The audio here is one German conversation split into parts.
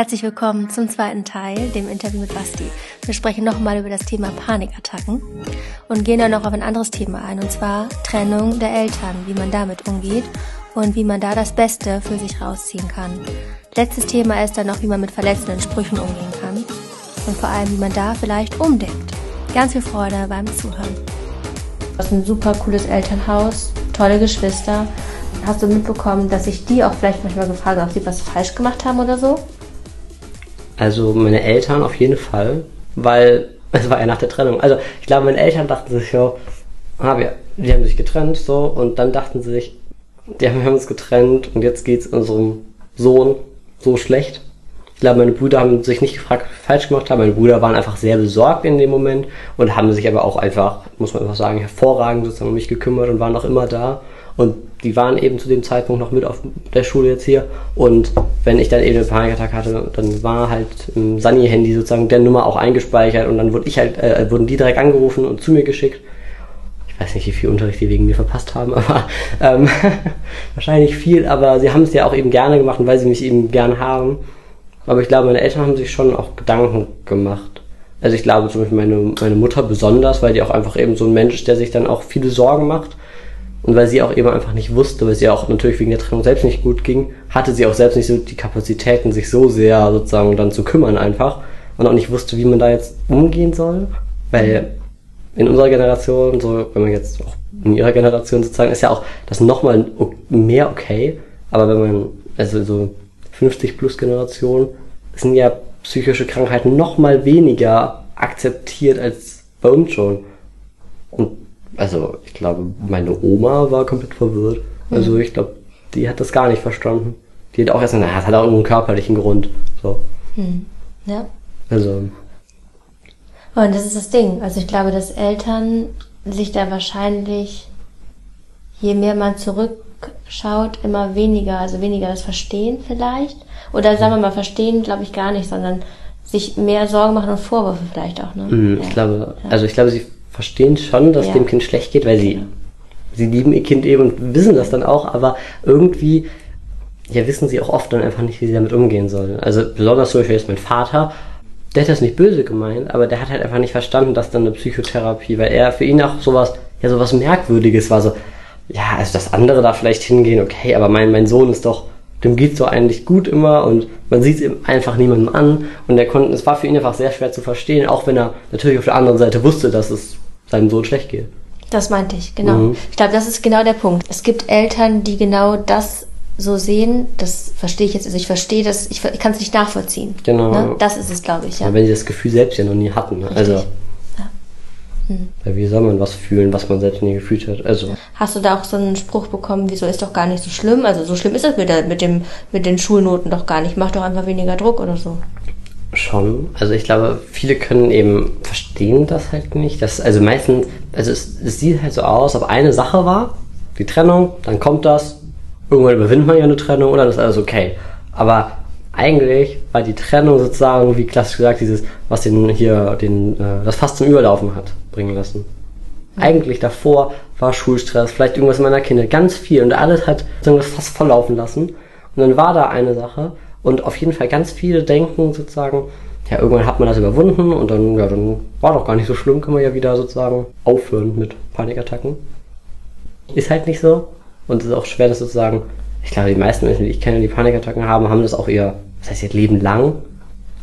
Herzlich willkommen zum zweiten Teil, dem Interview mit Basti. Wir sprechen nochmal über das Thema Panikattacken und gehen dann noch auf ein anderes Thema ein, und zwar Trennung der Eltern, wie man damit umgeht und wie man da das Beste für sich rausziehen kann. Letztes Thema ist dann noch, wie man mit verletzenden Sprüchen umgehen kann und vor allem, wie man da vielleicht umdenkt. Ganz viel Freude beim Zuhören. Du hast ein super cooles Elternhaus, tolle Geschwister. Hast du mitbekommen, dass sich die auch vielleicht manchmal gefragt haben, ob sie was falsch gemacht haben oder so? Also meine Eltern auf jeden Fall, weil es war ja nach der Trennung. Also ich glaube, meine Eltern dachten sich so, ah, wir, die haben sich getrennt so und dann dachten sie sich, die haben, wir haben uns getrennt und jetzt geht's unserem Sohn so schlecht. Ich glaube, meine Brüder haben sich nicht gefragt, was falsch gemacht haben. Meine Brüder waren einfach sehr besorgt in dem Moment und haben sich aber auch einfach, muss man einfach sagen, hervorragend sozusagen um mich gekümmert und waren auch immer da. Und die waren eben zu dem Zeitpunkt noch mit auf der Schule jetzt hier. Und wenn ich dann eben einen Panikattack hatte, dann war halt im Sunny-Handy sozusagen der Nummer auch eingespeichert und dann wurde ich halt, äh, wurden die direkt angerufen und zu mir geschickt. Ich weiß nicht, wie viel Unterricht die wegen mir verpasst haben, aber ähm, wahrscheinlich viel, aber sie haben es ja auch eben gerne gemacht, weil sie mich eben gern haben. Aber ich glaube, meine Eltern haben sich schon auch Gedanken gemacht. Also ich glaube zum Beispiel meine, meine Mutter besonders, weil die auch einfach eben so ein Mensch ist, der sich dann auch viele Sorgen macht. Und weil sie auch eben einfach nicht wusste, weil sie auch natürlich wegen der Trennung selbst nicht gut ging, hatte sie auch selbst nicht so die Kapazitäten, sich so sehr sozusagen dann zu kümmern einfach. Und auch nicht wusste, wie man da jetzt umgehen soll. Weil in unserer Generation, so wenn man jetzt auch in ihrer Generation sozusagen, ist ja auch das nochmal mehr okay. Aber wenn man, also so 50 plus Generation, sind ja psychische Krankheiten noch mal weniger akzeptiert als bei uns schon. Und also ich glaube, meine Oma war komplett verwirrt. Also ich glaube, die hat das gar nicht verstanden. Die hat auch erst gesagt, naja, das hat auch irgendeinen körperlichen Grund. So. Hm. Ja. Also. Und das ist das Ding. Also ich glaube, dass Eltern sich da wahrscheinlich, je mehr man zurückschaut, immer weniger, also weniger das Verstehen vielleicht. Oder sagen wir mal, verstehen, glaube ich, gar nicht, sondern sich mehr Sorgen machen und Vorwürfe vielleicht auch. Ne? Mhm, Ja. Ich glaube, also ich glaube, sie verstehen schon, dass Ja. dem Kind schlecht geht, weil sie, sie lieben ihr Kind eben und wissen das dann auch, aber irgendwie, ja, wissen sie auch oft dann einfach nicht, wie sie damit umgehen sollen. Also besonders zum Beispiel jetzt mein Vater, der hat das nicht böse gemeint, aber der hat halt einfach nicht verstanden, dass dann eine Psychotherapie, weil er für ihn auch sowas, ja, sowas Merkwürdiges war, so, ja, also das andere da vielleicht hingehen, okay, aber mein, mein Sohn ist doch, dem geht's so eigentlich gut immer und man sieht es ihm einfach niemandem an und er konnte, es war für ihn einfach sehr schwer zu verstehen, auch wenn er natürlich auf der anderen Seite wusste, dass es seinem Sohn schlecht geht. Das meinte ich, genau. Mhm. Ich glaube, das ist genau der Punkt. Es gibt Eltern, die genau das so sehen. Das verstehe ich jetzt. Also ich verstehe das, ich, ich kann es nicht nachvollziehen. Genau. Ne? Das ist es, glaube ich, ja. Ja. Wenn sie das Gefühl selbst ja noch nie hatten. Ne? Also, Ja. weil wie soll man was fühlen, was man selbst nie gefühlt hat? Also, Hast du da auch so einen Spruch bekommen, wieso ist doch gar nicht so schlimm? Also so schlimm ist das mit, der, mit, dem, mit den Schulnoten doch gar nicht. Mach doch einfach weniger Druck oder so. Schon. Also ich glaube, viele können eben verstehen das halt nicht. Das, also meistens, also es, es sieht halt so aus, ob eine Sache war, die Trennung, dann kommt das, irgendwann überwindet man ja eine Trennung oder das ist alles okay. Aber eigentlich war die Trennung sozusagen, wie klassisch gesagt, dieses, was den hier, den, äh, das fast zum Überlaufen hat bringen lassen. Eigentlich davor war Schulstress, vielleicht irgendwas in meiner Kindheit, ganz viel und alles hat das fast volllaufen lassen. Und dann war da eine Sache und auf jeden Fall ganz viele denken sozusagen, ja, irgendwann hat man das überwunden und dann, ja, dann war doch gar nicht so schlimm, kann man ja wieder sozusagen aufhören mit Panikattacken. Ist halt nicht so. Und es ist auch schwer, das sozusagen, ich glaube, die meisten Menschen, die ich kenne, die Panikattacken haben, haben das auch ihr, das heißt ihr Leben lang.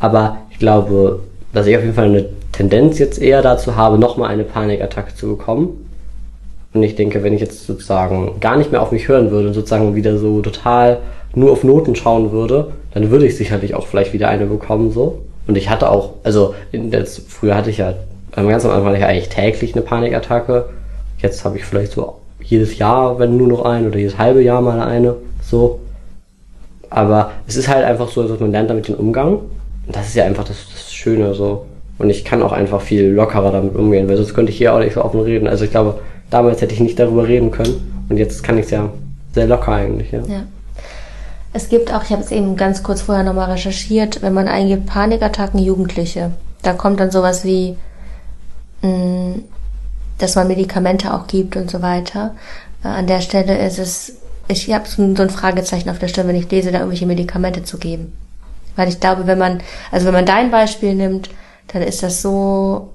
Aber ich glaube, dass ich auf jeden Fall eine Tendenz jetzt eher dazu habe, nochmal eine Panikattacke zu bekommen. Und ich denke, wenn ich jetzt sozusagen gar nicht mehr auf mich hören würde und sozusagen wieder so total nur auf Noten schauen würde, dann würde ich sicherlich auch vielleicht wieder eine bekommen, so. Und ich hatte auch, also der, früher hatte ich ja, ganz am Anfang hatte ich eigentlich täglich eine Panikattacke. Jetzt habe ich vielleicht so jedes Jahr, wenn nur noch eine, oder jedes halbe Jahr mal eine, so. Aber es ist halt einfach so, dass man lernt damit den Umgang. Und das ist ja einfach das, das Schöne, so. Und ich kann auch einfach viel lockerer damit umgehen, weil sonst könnte ich hier auch nicht so offen reden. Also ich glaube, damals hätte ich nicht darüber reden können. Und jetzt kann ich es ja sehr locker eigentlich, ja. Ja. Es gibt auch, ich habe es eben ganz kurz vorher nochmal recherchiert, wenn man eingibt Panikattacken Jugendliche, da kommt dann sowas wie, mh, dass man Medikamente auch gibt und so weiter. Äh, an der Stelle ist es, ich habe so ein Fragezeichen auf der Stelle, wenn ich lese, da irgendwelche Medikamente zu geben. Weil ich glaube, wenn man, also wenn man dein Beispiel nimmt, dann ist das so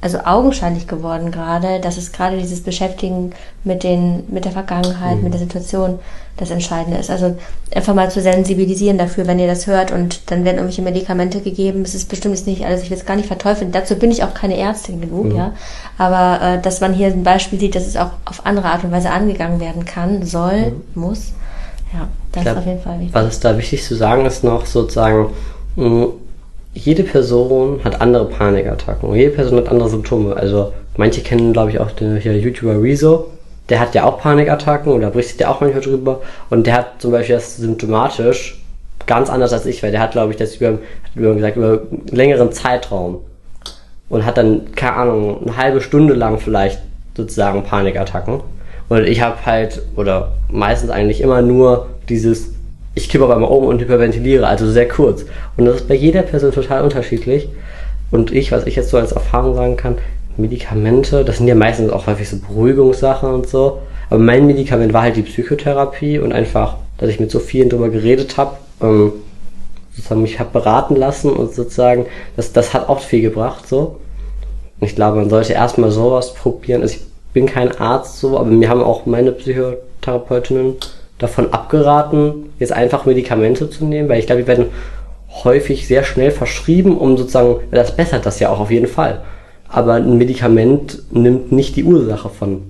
also augenscheinlich geworden gerade, dass es gerade dieses Beschäftigen mit den, mit der Vergangenheit, mhm. mit der Situation das Entscheidende ist. Also einfach mal zu sensibilisieren dafür, wenn ihr das hört und dann werden irgendwelche Medikamente gegeben. Es ist bestimmt nicht alles, ich will es gar nicht verteufeln. Dazu bin ich auch keine Ärztin genug, mhm. ja. Aber äh, dass man hier ein Beispiel sieht, dass es auch auf andere Art und Weise angegangen werden kann, soll, mhm. muss. Ja, das glaub, ist auf jeden Fall wichtig. Was ist da wichtig zu sagen ist noch sozusagen, mh, jede Person hat andere Panikattacken. Jede Person hat andere Symptome. Also manche kennen, glaube ich, auch den hier YouTuber Rezo. Der hat ja auch Panikattacken oder berichtet ja auch manchmal drüber. Und der hat zum Beispiel das symptomatisch ganz anders als ich, weil der hat, glaube ich, das über, über gesagt, über einen längeren Zeitraum. Und hat dann, keine Ahnung, eine halbe Stunde lang vielleicht sozusagen Panikattacken. Und ich habe halt, oder meistens eigentlich immer nur dieses ich kippe auf einmal um und hyperventiliere, also sehr kurz. Und das ist bei jeder Person total unterschiedlich. Und ich, was ich jetzt so als Erfahrung sagen kann, Medikamente, das sind ja meistens auch häufig so Beruhigungssachen und so. Aber mein Medikament war halt die Psychotherapie und einfach, dass ich mit so vielen drüber geredet habe, ähm, sozusagen mich habe beraten lassen und sozusagen, das, das hat auch viel gebracht, so. Und ich glaube, man sollte erstmal sowas probieren. Also ich bin kein Arzt so, aber mir haben auch meine Psychotherapeutinnen davon abgeraten, jetzt einfach Medikamente zu nehmen, weil ich glaube, die werden häufig sehr schnell verschrieben, um sozusagen, das bessert das ja auch auf jeden Fall. Aber ein Medikament nimmt nicht die Ursache von.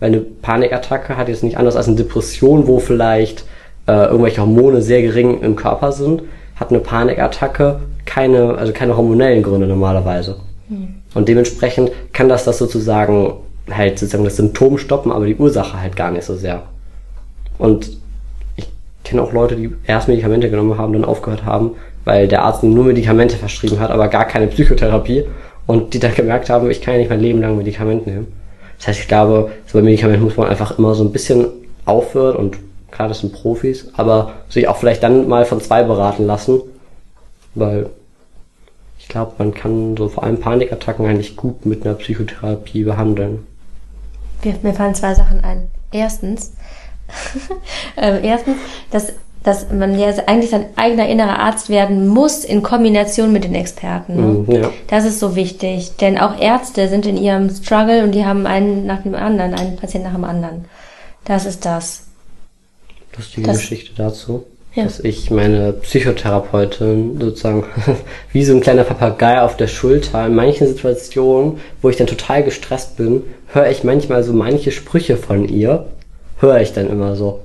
Weil eine Panikattacke hat jetzt nicht anders als eine Depression, wo vielleicht äh, irgendwelche Hormone sehr gering im Körper sind, hat eine Panikattacke keine, also keine hormonellen Gründe normalerweise. Mhm. Und dementsprechend kann das das sozusagen halt sozusagen das Symptom stoppen, aber die Ursache halt gar nicht so sehr. Und ich kenne auch Leute, die erst Medikamente genommen haben, dann aufgehört haben, weil der Arzt nur Medikamente verschrieben hat, aber gar keine Psychotherapie. Und die dann gemerkt haben, ich kann ja nicht mein Leben lang Medikamente nehmen. Das heißt, ich glaube, so bei Medikamenten muss man einfach immer so ein bisschen aufhören und klar, das sind Profis, aber sich auch vielleicht dann mal von zwei beraten lassen, weil ich glaube, man kann so vor allem Panikattacken eigentlich gut mit einer Psychotherapie behandeln. mir fallen zwei Sachen ein. Erstens, ähm, erstens, dass, dass man ja eigentlich sein eigener innerer Arzt werden muss in Kombination mit den Experten. Ne? Mhm, ja. Das ist so wichtig, denn auch Ärzte sind in ihrem Struggle und die haben einen nach dem anderen, einen Patienten nach dem anderen. Das ist das. Lustige das, Geschichte dazu. Ja. Dass ich meine Psychotherapeutin sozusagen wie so ein kleiner Papagei auf der Schulter in manchen Situationen, wo ich dann total gestresst bin, höre ich manchmal so manche Sprüche von ihr höre ich dann immer so.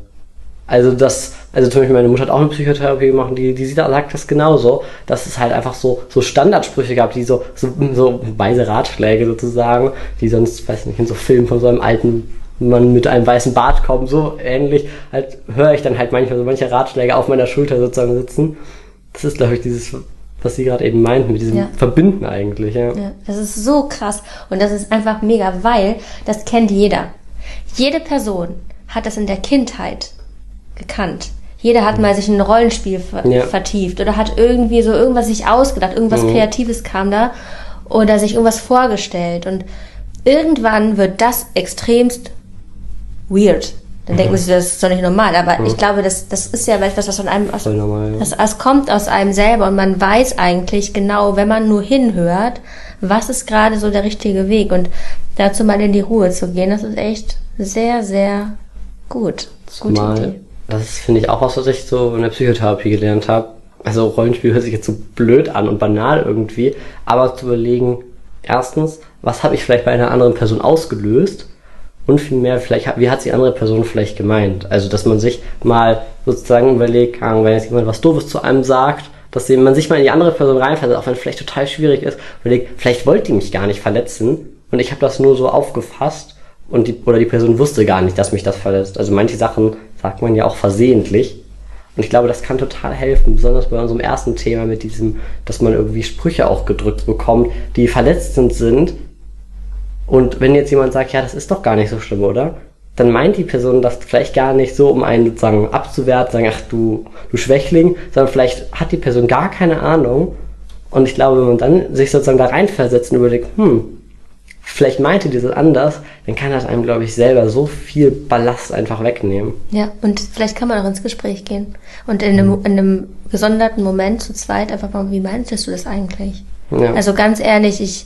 Also das, also zum Beispiel meine Mutter hat auch eine Psychotherapie gemacht, die, die sagt das genauso, dass es halt einfach so, so Standardsprüche gab, die so, so, so weise Ratschläge sozusagen, die sonst, weiß nicht, in so Filmen von so einem alten Mann mit einem weißen Bart kommen, so ähnlich, halt höre ich dann halt manchmal so manche Ratschläge auf meiner Schulter sozusagen sitzen. Das ist, glaube ich, dieses, was sie gerade eben meinten, mit diesem ja. Verbinden eigentlich, ja. ja. Das ist so krass und das ist einfach mega, weil das kennt jeder. Jede Person, hat das in der Kindheit gekannt. Jeder hat mal sich in ein Rollenspiel ver ja. vertieft oder hat irgendwie so irgendwas sich ausgedacht, irgendwas mhm. Kreatives kam da oder sich irgendwas vorgestellt und irgendwann wird das extremst weird. Dann mhm. denkt man sich, das ist doch nicht normal. Aber mhm. ich glaube, das, das ist ja etwas, was von einem aus, normal, ja. das, das kommt aus einem selber und man weiß eigentlich genau, wenn man nur hinhört, was ist gerade so der richtige Weg und dazu mal in die Ruhe zu gehen, das ist echt sehr, sehr Gut, gute Idee. Das finde ich auch was, was ich so in der Psychotherapie gelernt habe. Also Rollenspiel hört sich jetzt so blöd an und banal irgendwie, aber zu überlegen, erstens, was habe ich vielleicht bei einer anderen Person ausgelöst und vielmehr, vielleicht, wie hat die andere Person vielleicht gemeint? Also, dass man sich mal sozusagen überlegt, wenn jetzt jemand was Doofes zu einem sagt, dass man sich mal in die andere Person reinfällt, auch wenn es vielleicht total schwierig ist, überlegt, vielleicht wollte die mich gar nicht verletzen und ich habe das nur so aufgefasst und die, oder die Person wusste gar nicht, dass mich das verletzt. Also manche Sachen sagt man ja auch versehentlich. Und ich glaube, das kann total helfen, besonders bei unserem ersten Thema mit diesem, dass man irgendwie Sprüche auch gedrückt bekommt, die verletzend sind. Und wenn jetzt jemand sagt, ja, das ist doch gar nicht so schlimm, oder? Dann meint die Person das vielleicht gar nicht so, um einen sozusagen abzuwerten, sagen, ach du, du Schwächling, sondern vielleicht hat die Person gar keine Ahnung. Und ich glaube, wenn man dann sich sozusagen da reinversetzt und überlegt, hm, vielleicht meinte die das anders, dann kann das einem, glaube ich, selber so viel Ballast einfach wegnehmen. Ja, und vielleicht kann man auch ins Gespräch gehen. Und in einem, in einem gesonderten Moment zu zweit einfach mal, wie meintest du das eigentlich? Ja. Also ganz ehrlich, ich,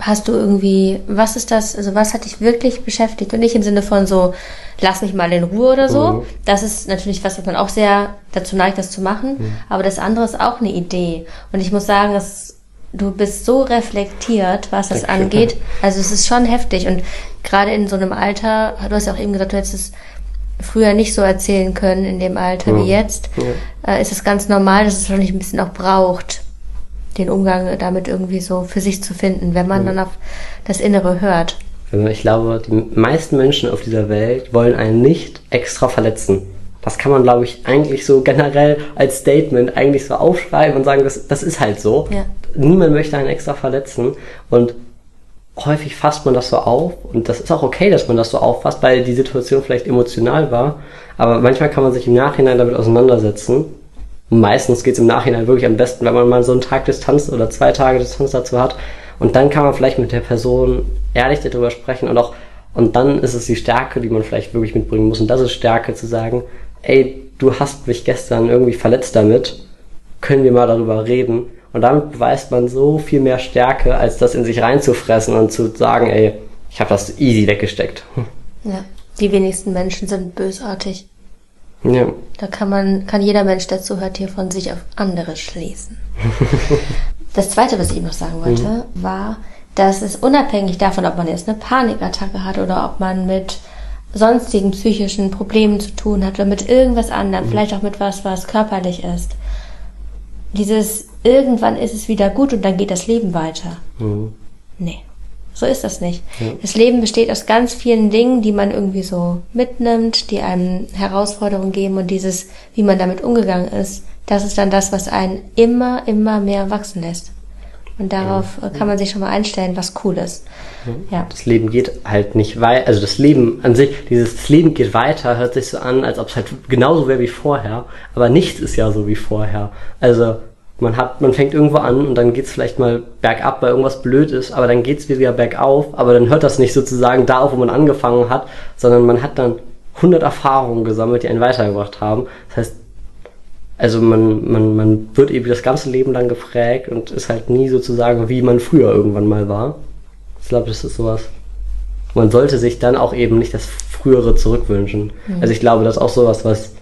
hast du irgendwie, was ist das, also was hat dich wirklich beschäftigt? Und nicht im Sinne von so, lass mich mal in Ruhe oder so. Mhm. Das ist natürlich was, was man auch sehr dazu neigt, das zu machen. Mhm. Aber das andere ist auch eine Idee. Und ich muss sagen, dass du bist so reflektiert, was das Danke. angeht. Also es ist schon heftig. Und gerade in so einem Alter, du hast ja auch eben gesagt, du hättest es früher nicht so erzählen können in dem Alter mhm. wie jetzt, ja. äh, ist es ganz normal, dass es wahrscheinlich ein bisschen auch braucht, den Umgang damit irgendwie so für sich zu finden, wenn man mhm. dann auf das Innere hört. Also ich glaube, die meisten Menschen auf dieser Welt wollen einen nicht extra verletzen. Das kann man, glaube ich, eigentlich so generell als Statement eigentlich so aufschreiben und sagen, das, das ist halt so. Ja. Niemand möchte einen extra verletzen und häufig fasst man das so auf und das ist auch okay, dass man das so auffasst, weil die Situation vielleicht emotional war, aber manchmal kann man sich im Nachhinein damit auseinandersetzen. Und meistens geht es im Nachhinein wirklich am besten, wenn man mal so einen Tag Distanz oder zwei Tage Distanz dazu hat und dann kann man vielleicht mit der Person ehrlich darüber sprechen und auch und dann ist es die Stärke, die man vielleicht wirklich mitbringen muss und das ist Stärke zu sagen, ey, du hast mich gestern irgendwie verletzt damit, können wir mal darüber reden und damit beweist man so viel mehr Stärke, als das in sich reinzufressen und zu sagen, ey, ich habe das easy weggesteckt. Ja, die wenigsten Menschen sind bösartig. Ja. Da kann man, kann jeder Mensch, der zuhört, hier von sich auf andere schließen. das zweite, was ich eben noch sagen wollte, mhm. war, dass es unabhängig davon, ob man jetzt eine Panikattacke hat oder ob man mit sonstigen psychischen Problemen zu tun hat oder mit irgendwas anderem, mhm. vielleicht auch mit was, was körperlich ist, dieses irgendwann ist es wieder gut und dann geht das Leben weiter. Mhm. Nee, so ist das nicht. Ja. Das Leben besteht aus ganz vielen Dingen, die man irgendwie so mitnimmt, die einem Herausforderungen geben und dieses, wie man damit umgegangen ist, das ist dann das, was einen immer, immer mehr wachsen lässt. Und darauf ja. kann man sich schon mal einstellen, was cool ist. Ja. Das Leben geht halt nicht weiter, also das Leben an sich, dieses das Leben geht weiter, hört sich so an, als ob es halt genauso wäre wie vorher. Aber nichts ist ja so wie vorher. Also man hat, man fängt irgendwo an und dann geht's vielleicht mal bergab, weil irgendwas blöd ist, aber dann geht's wieder bergauf, aber dann hört das nicht sozusagen da auf, wo man angefangen hat, sondern man hat dann 100 Erfahrungen gesammelt, die einen weitergebracht haben. Das heißt, also man, man, man wird eben das ganze Leben lang gefragt und ist halt nie sozusagen, wie man früher irgendwann mal war. Ich glaube, das ist sowas. Man sollte sich dann auch eben nicht das Frühere zurückwünschen. Mhm. Also ich glaube, das ist auch sowas, was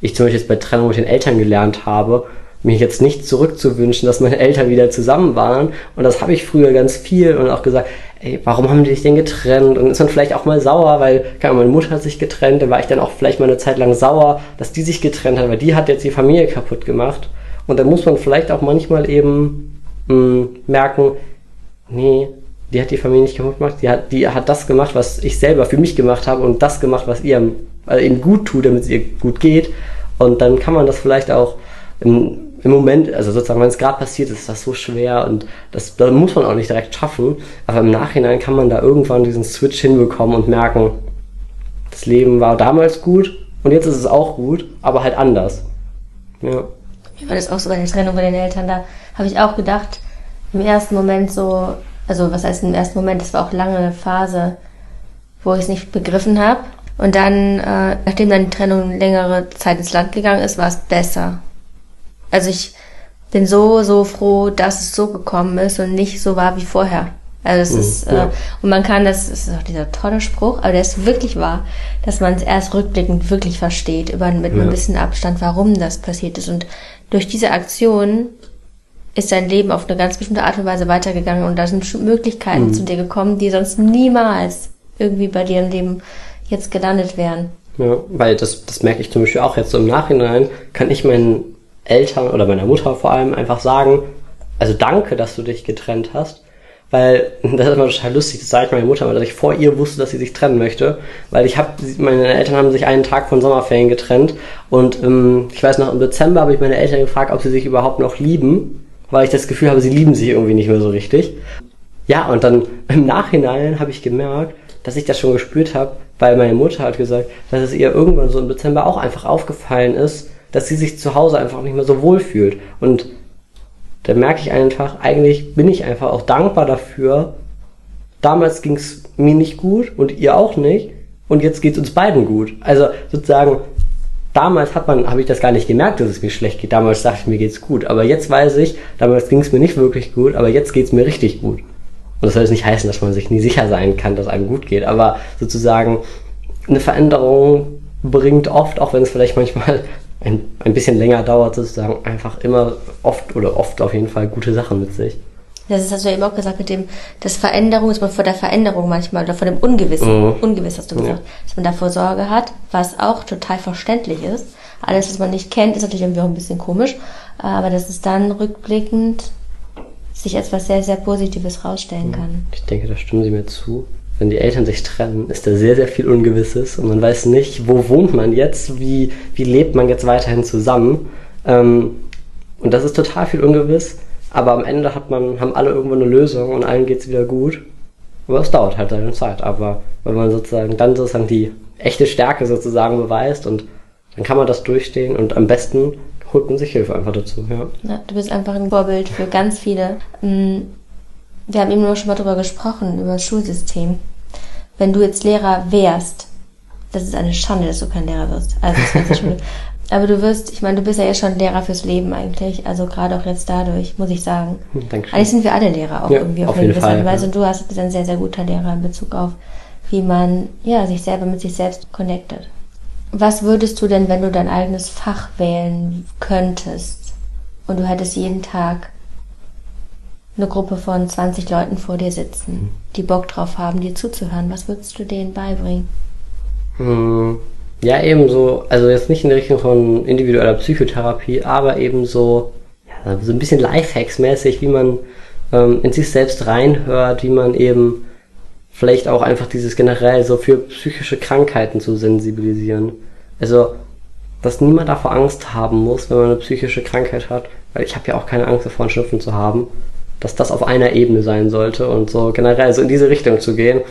ich zum Beispiel jetzt bei Trennung mit den Eltern gelernt habe, mir jetzt nicht zurückzuwünschen, dass meine Eltern wieder zusammen waren. Und das habe ich früher ganz viel und auch gesagt, ey, warum haben die sich denn getrennt? Und ist dann vielleicht auch mal sauer, weil, keine Ahnung, meine Mutter hat sich getrennt, da war ich dann auch vielleicht mal eine Zeit lang sauer, dass die sich getrennt hat, weil die hat jetzt die Familie kaputt gemacht. Und dann muss man vielleicht auch manchmal eben mh, hm, merken, nee, die hat die Familie nicht kaputt gemacht, die hat, die hat das gemacht, was ich selber für mich gemacht habe und das gemacht, was ihr also eben gut tut, damit es ihr gut geht. Und dann kann man das vielleicht auch im, im Moment, also sozusagen, wenn es gerade passiert ist, das so schwer und das, das muss man auch nicht direkt schaffen. Aber im Nachhinein kann man da irgendwann diesen Switch hinbekommen und merken, das Leben war damals gut und jetzt ist es auch gut, aber halt anders. Ja. Mir war das auch so bei der Trennung von den Eltern, da habe ich auch gedacht, im ersten Moment so, also was heißt im ersten Moment, das war auch lange eine Phase, wo ich es nicht begriffen habe. Und dann, äh, nachdem dann die Trennung längere Zeit ins Land gegangen ist, war es besser. Also ich bin so, so froh, dass es so gekommen ist und nicht so war wie vorher. Also es mhm, ist, äh, ja. und man kann das, das ist auch dieser tolle Spruch, aber der ist wirklich wahr, dass man es erst rückblickend wirklich versteht, über, mit ja. ein bisschen Abstand, warum das passiert ist. Und durch diese Aktion ist dein Leben auf eine ganz bestimmte Art und Weise weitergegangen und da sind Möglichkeiten mhm. zu dir gekommen, die sonst niemals irgendwie bei dir im Leben jetzt gelandet wären. Ja, weil das, das merke ich zum Beispiel auch jetzt so im Nachhinein, kann ich meinen Eltern oder meiner Mutter vor allem einfach sagen, also danke, dass du dich getrennt hast. Weil das ist immer total lustig, das sage ich meiner Mutter mal, ich vor ihr wusste, dass sie sich trennen möchte. Weil ich habe, meine Eltern haben sich einen Tag von Sommerferien getrennt und ähm, ich weiß noch, im Dezember habe ich meine Eltern gefragt, ob sie sich überhaupt noch lieben, weil ich das Gefühl habe, sie lieben sich irgendwie nicht mehr so richtig. Ja, und dann im Nachhinein habe ich gemerkt, dass ich das schon gespürt habe, weil meine Mutter hat gesagt, dass es ihr irgendwann so im Dezember auch einfach aufgefallen ist, dass sie sich zu Hause einfach nicht mehr so wohl fühlt. Und da merke ich einfach, eigentlich bin ich einfach auch dankbar dafür, damals ging es mir nicht gut und ihr auch nicht und jetzt geht es uns beiden gut. Also sozusagen, damals hat man, habe ich das gar nicht gemerkt, dass es mir schlecht geht. Damals dachte ich, mir geht's gut. Aber jetzt weiß ich, damals ging es mir nicht wirklich gut, aber jetzt geht's mir richtig gut. Und das soll jetzt nicht heißen, dass man sich nie sicher sein kann, dass einem gut geht, aber sozusagen eine Veränderung bringt oft, auch wenn es vielleicht manchmal ein, ein bisschen länger dauert, sozusagen einfach immer oft oder oft auf jeden Fall gute Sachen mit sich. Das ist, hast du ja eben auch gesagt, mit dem, das Veränderung, dass man vor der Veränderung manchmal oder vor dem Ungewissen, mhm. Ungewiss hast du gesagt, ja. dass man davor Sorge hat, was auch total verständlich ist. Alles, was man nicht kennt, ist natürlich irgendwie auch ein bisschen komisch, aber dass es dann rückblickend sich etwas sehr, sehr Positives rausstellen kann. Ich denke, da stimmen Sie mir zu. Wenn die Eltern sich trennen, ist da sehr, sehr viel Ungewisses und man weiß nicht, wo wohnt man jetzt, wie, wie lebt man jetzt weiterhin zusammen. Ähm, und das ist total viel Ungewiss, aber am Ende hat man, haben alle irgendwo eine Lösung und allen geht es wieder gut. Aber es dauert halt seine Zeit. Aber wenn man sozusagen dann sozusagen die echte Stärke sozusagen beweist und dann kann man das durchstehen und am besten holt man sich Hilfe einfach dazu. Ja. ja du bist einfach ein Vorbild für ganz viele. Wir haben eben nur schon mal drüber gesprochen, über das Schulsystem. Wenn du jetzt Lehrer wärst, das ist eine Schande, dass du kein Lehrer wirst. Also das Schule. Aber du wirst, ich meine, du bist ja jetzt schon Lehrer fürs Leben eigentlich. Also gerade auch jetzt dadurch, muss ich sagen. Dankeschön. Eigentlich sind wir alle Lehrer auch ja, irgendwie auf, auf jeden Fall. Weise. Und du hast, bist ein sehr, sehr guter Lehrer in Bezug auf, wie man ja sich selber mit sich selbst connectet. Was würdest du denn, wenn du dein eigenes Fach wählen könntest und du hättest jeden Tag eine Gruppe von 20 Leuten vor dir sitzen, mhm. die Bock drauf haben, dir zuzuhören, was würdest du denen beibringen? Hm, ja, eben so, also jetzt nicht in der Richtung von individueller Psychotherapie, aber eben so, ja, so ein bisschen Lifehacks-mäßig, wie man ähm, in sich selbst reinhört, wie man eben vielleicht auch einfach dieses generell so für psychische Krankheiten zu sensibilisieren. Also, dass niemand davor Angst haben muss, wenn man eine psychische Krankheit hat, weil ich habe ja auch keine Angst davor, einen Schnupfen zu haben, dass das auf einer Ebene sein sollte und so generell so in diese Richtung zu gehen,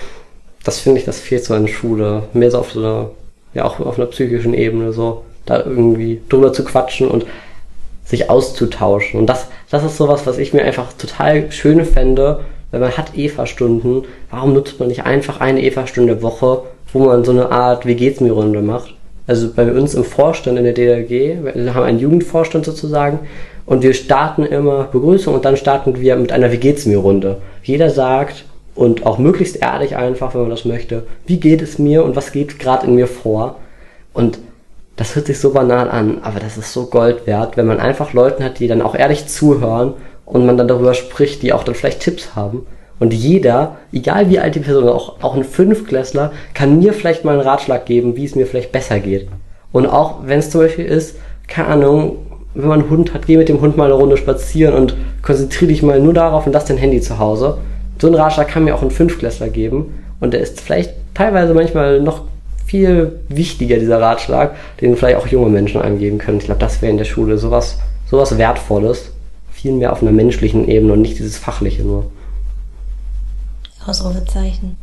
das finde ich, das fehlt so in der Schule. Mehr so auf so einer, ja auch auf einer psychischen Ebene, so da irgendwie drüber zu quatschen und sich auszutauschen. Und das, das ist sowas, was ich mir einfach total schön fände, weil man hat Eva-Stunden, warum nutzt man nicht einfach eine Eva-Stunde Woche, wo man so eine Art Wie geht's mir Runde macht? Also bei uns im Vorstand in der DLG, wir haben einen Jugendvorstand sozusagen und wir starten immer Begrüßung und dann starten wir mit einer Wie geht's mir Runde. Jeder sagt und auch möglichst ehrlich einfach, wenn man das möchte, wie geht es mir und was geht gerade in mir vor? Und das hört sich so banal an, aber das ist so Gold wert, wenn man einfach Leuten hat, die dann auch ehrlich zuhören und man dann darüber spricht, die auch dann vielleicht Tipps haben. Und jeder, egal wie alt die Person auch, auch ein Fünfklässler, kann mir vielleicht mal einen Ratschlag geben, wie es mir vielleicht besser geht. Und auch wenn es zum Beispiel ist, keine Ahnung, wenn man einen Hund hat, geh mit dem Hund mal eine Runde spazieren und konzentriere dich mal nur darauf und lass dein Handy zu Hause. So einen Ratschlag kann mir auch ein Fünfklässler geben. Und der ist vielleicht teilweise manchmal noch viel wichtiger, dieser Ratschlag, den vielleicht auch junge Menschen einem geben können. Ich glaube, das wäre in der Schule sowas, sowas Wertvolles viel mehr auf einer menschlichen Ebene und nicht dieses fachliche nur. Ausrufezeichen.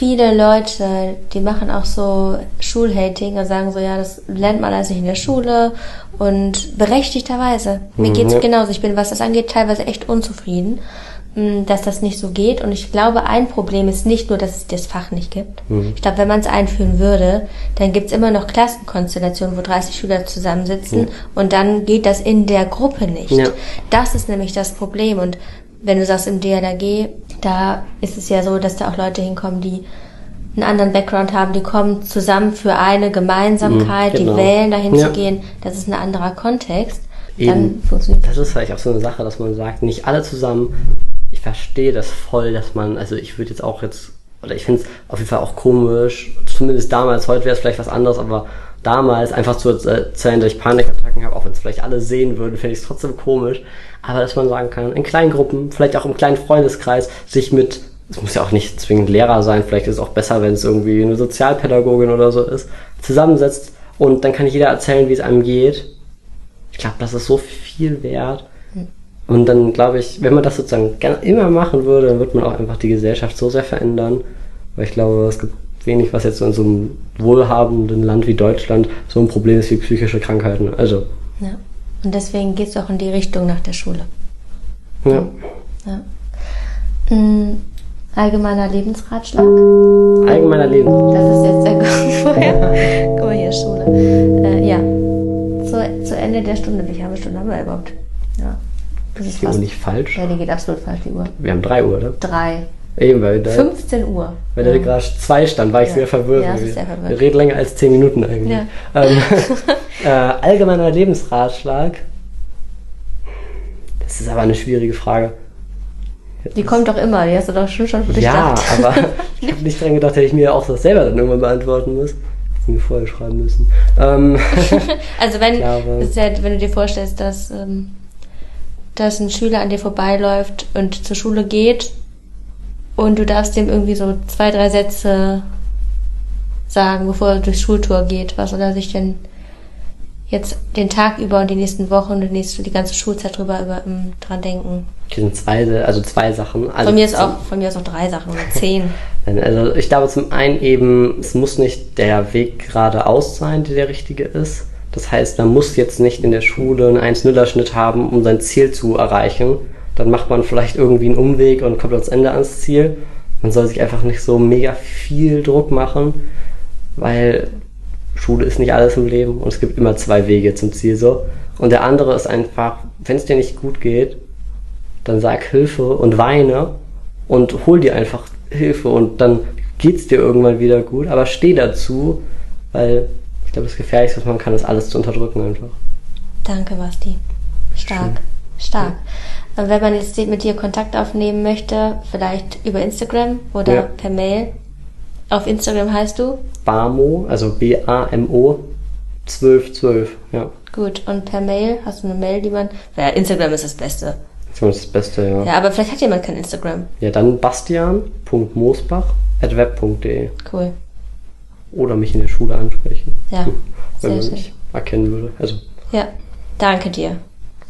Viele Leute, die machen auch so Schulhating und sagen so, ja, das lernt man alles nicht in der Schule und berechtigterweise. Mir mhm. geht's genauso. Ich bin, was das angeht, teilweise echt unzufrieden. Mm, dass das nicht so geht. Und ich glaube, ein Problem ist nicht nur, dass es das Fach nicht gibt. Mhm. Ich glaube, wenn man es einführen würde, dann gibt es immer noch Klassenkonstellationen, wo 30 Schüler zusammensitzen mhm. und dann geht das in der Gruppe nicht. Ja. Das ist nämlich das Problem. Und wenn du sagst im DLRG, da ist es ja so, dass da auch Leute hinkommen, die einen anderen Background haben, die kommen zusammen für eine Gemeinsamkeit, mhm, genau. die wählen, dahin ja. zu gehen. Das ist ein anderer Kontext. Eben, dann funktioniert das ist vielleicht auch so eine Sache, dass man sagt, nicht alle zusammen ich verstehe das voll, dass man, also ich würde jetzt auch jetzt, oder ich finde es auf jeden Fall auch komisch, zumindest damals, heute wäre es vielleicht was anderes, aber damals einfach zu erzählen, dass ich Panikattacken habe, auch wenn es vielleicht alle sehen würden, finde ich es trotzdem komisch. Aber dass man sagen kann, in kleinen Gruppen, vielleicht auch im kleinen Freundeskreis, sich mit, es muss ja auch nicht zwingend Lehrer sein, vielleicht ist es auch besser, wenn es irgendwie eine Sozialpädagogin oder so ist, zusammensetzt und dann kann jeder erzählen, wie es einem geht. Ich glaube, das ist so viel wert. Und dann glaube ich, wenn man das sozusagen immer machen würde, dann wird man auch einfach die Gesellschaft so sehr verändern. Weil ich glaube, es gibt wenig, was jetzt in so einem wohlhabenden Land wie Deutschland so ein Problem ist wie psychische Krankheiten. Also. Ja. Und deswegen geht es auch in die Richtung nach der Schule. Ja. ja. Mm, Allgemeiner Lebensratschlag. Allgemeiner Lebensratschlag. Das ist jetzt der vorher. Guck mal, hier Schule. Äh, ja. Zu, zu Ende der Stunde. Wie viele Stunden haben wir überhaupt? Ja. Das ist die Uhr nicht falsch? Ja, die geht absolut falsch, die Uhr. Wir haben 3 Uhr, oder? 3. Eben, weil da, 15 Uhr. Weil da gerade 2 stand, war ich Ja. sehr verwirrt. Ja, sehr verwirrt. Wir reden länger als 10 Minuten eigentlich. Ja. Ähm, äh, allgemeiner Lebensratschlag. Das ist aber eine schwierige Frage. Die kommt doch immer, die hast du doch schon schon für dich Ja, gedacht. aber ich habe nicht dran gedacht, hätte ich mir auch das selber dann irgendwann beantworten müssen. Hätte mir vorher schreiben müssen. Ähm, Also wenn, glaube- ja, wenn du dir vorstellst, dass, ähm, dass ein Schüler an dir vorbeiläuft und zur Schule geht und du darfst dem irgendwie so zwei, drei Sätze sagen, bevor er durchs Schultor geht, was soll er sich denn jetzt den Tag über und die nächsten Wochen und die, nächste, die ganze Schulzeit drüber über, ähm, dran denken. die sind zwei, also zwei Sachen. Also Von mir ist auch, von mir ist auch drei Sachen oder zehn. Also ich glaube zum einen eben, es muss nicht der Weg geradeaus sein, der der richtige ist. Das heißt, man muss jetzt nicht in der Schule einen 1-0-Schnitt haben, um sein Ziel zu erreichen. Dann macht man vielleicht irgendwie einen Umweg und kommt ans Ende ans Ziel. Man soll sich einfach nicht so mega viel Druck machen, weil Schule ist nicht alles im Leben und es gibt immer zwei Wege zum Ziel so. Und der andere ist einfach, wenn es dir nicht gut geht, dann sag Hilfe und weine und hol dir einfach Hilfe und dann geht's dir irgendwann wieder gut, aber steh dazu, weil ich glaube, das Gefährlichste, was man kann, ist alles zu unterdrücken einfach. Danke, Basti. Stark. Stark. Und wenn man jetzt mit dir Kontakt aufnehmen möchte, vielleicht über Instagram oder Ja. per Mail. Auf Instagram heißt du? BAMO, also B-A-M-O 1212, ja. Gut. Und per Mail hast du eine Mail, die man. Ja, Instagram ist das Beste. Das ist das Beste, ja. Ja, aber vielleicht hat jemand kein Instagram. Ja, dann bastian.moosbach.web.de Cool. oder mich in der Schule ansprechen. Ja. Wenn Sehr man schön. mich erkennen würde. Also, Ja. Danke dir.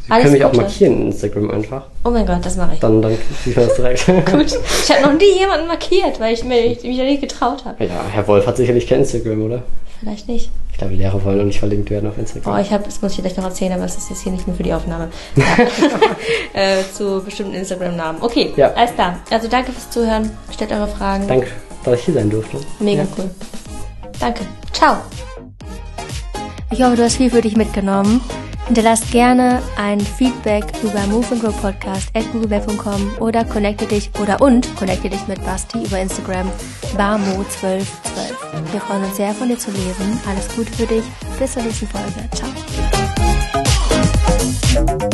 Sie können mich auch Gute. markieren in Instagram einfach. Oh mein Gott, das mache ich. Dann, dann sieht man das direkt. Gut. Ich habe noch nie jemanden markiert, weil ich mir- ich mich da nicht getraut habe. Ja, Herr Wolf hat sicherlich kein Instagram, oder? Vielleicht nicht. Ich glaube, Lehrer wollen noch nicht verlinkt werden auf Instagram. Oh, ich habe, das muss ich gleich noch erzählen, aber es ist jetzt hier nicht mehr für die Aufnahme. Ja. äh, zu bestimmten Instagram-Namen. Okay, Ja. alles klar. Also danke fürs Zuhören. Stellt eure Fragen. Danke, dass ich hier sein durfte. Mega Ja. cool. Danke. Ciao. Ich hoffe, du hast viel für dich mitgenommen. Hinterlasst gerne ein Feedback über Move and Grow Podcast at googleweb.com oder connecte dich oder und connecte dich mit Basti über Instagram barmo1212. Wir freuen uns sehr von dir zu lesen. Alles Gute für dich. Bis zur nächsten Folge. Ciao.